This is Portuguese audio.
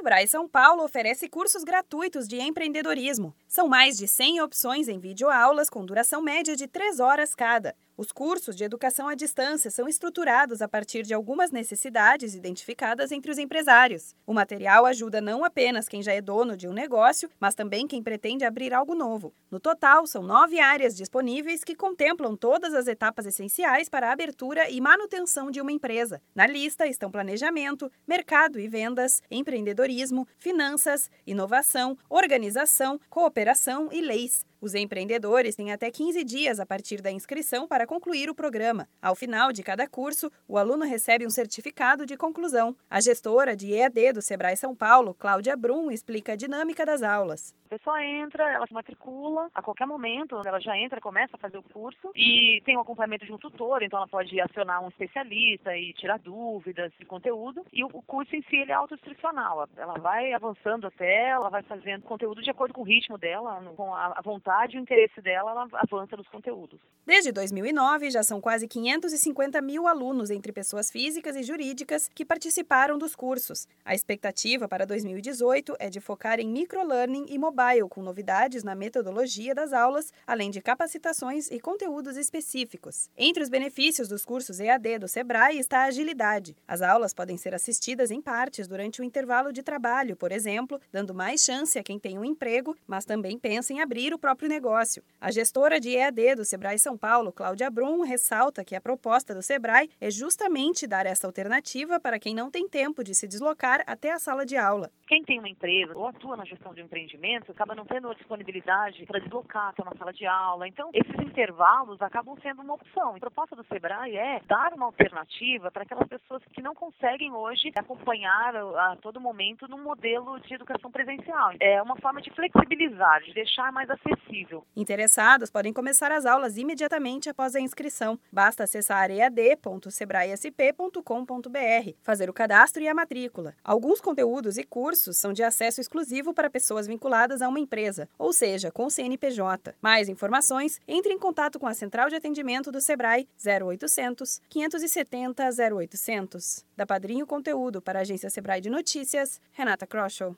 Sebrae São Paulo oferece cursos gratuitos de empreendedorismo. São mais de 100 opções em videoaulas com duração média de 3 horas cada. Os cursos de educação à distância são estruturados a partir de algumas necessidades identificadas entre os empresários. O material ajuda não apenas quem já é dono de um negócio, mas também quem pretende abrir algo novo. No total, são nove áreas disponíveis que contemplam todas as etapas essenciais para a abertura e manutenção de uma empresa. Na lista estão planejamento, mercado e vendas, empreendedorismo, finanças, inovação, organização, cooperação e leis. Os empreendedores têm até 15 dias a partir da inscrição para concluir o programa. Ao final de cada curso, o aluno recebe um certificado de conclusão. A gestora de EAD do Sebrae São Paulo, Cláudia Brum, explica a dinâmica das aulas. A pessoa entra, ela se matricula, a qualquer momento ela já entra, começa a fazer o curso e tem o acompanhamento de um tutor, então ela pode acionar um especialista e tirar dúvidas de conteúdo. E o curso em si ele é autoinstrucional, ela vai avançando até, ela vai fazendo conteúdo de acordo com o ritmo dela, com a vontade e o interesse dela, ela avança nos conteúdos. Desde 2009, já são quase 550 mil alunos entre pessoas físicas e jurídicas que participaram dos cursos. A expectativa para 2018 é de focar em microlearning e Mobile, com novidades na metodologia das aulas, além de capacitações e conteúdos específicos. Entre os benefícios dos cursos EAD do Sebrae está a agilidade. As aulas podem ser assistidas em partes durante o intervalo de trabalho, por exemplo, dando mais chance a quem tem um emprego, mas também pensa em abrir o próprio negócio. A gestora de EAD do Sebrae São Paulo, Cláudia Brum, ressalta que a proposta do Sebrae é justamente dar essa alternativa para quem não tem tempo de se deslocar até a sala de aula. Quem tem uma empresa ou atua na gestão de um empreendimento acaba não tendo a disponibilidade para deslocar até uma sala de aula. Então, esses intervalos acabam sendo uma opção. A proposta do Sebrae é dar uma alternativa para aquelas pessoas que não conseguem hoje acompanhar a todo momento num modelo de educação presencial. É uma forma de flexibilizar, de deixar mais acessível. Interessados podem começar as aulas imediatamente após a inscrição. Basta acessar ead.sebraesp.com.br, fazer o cadastro e a matrícula. Alguns conteúdos e cursos são de acesso exclusivo para pessoas vinculadas a uma empresa, ou seja, com CNPJ. Mais informações, entre em contato com a Central de Atendimento do Sebrae 0800 570 0800. Da Padrinho Conteúdo para a Agência Sebrae de Notícias, Renata Kroschel.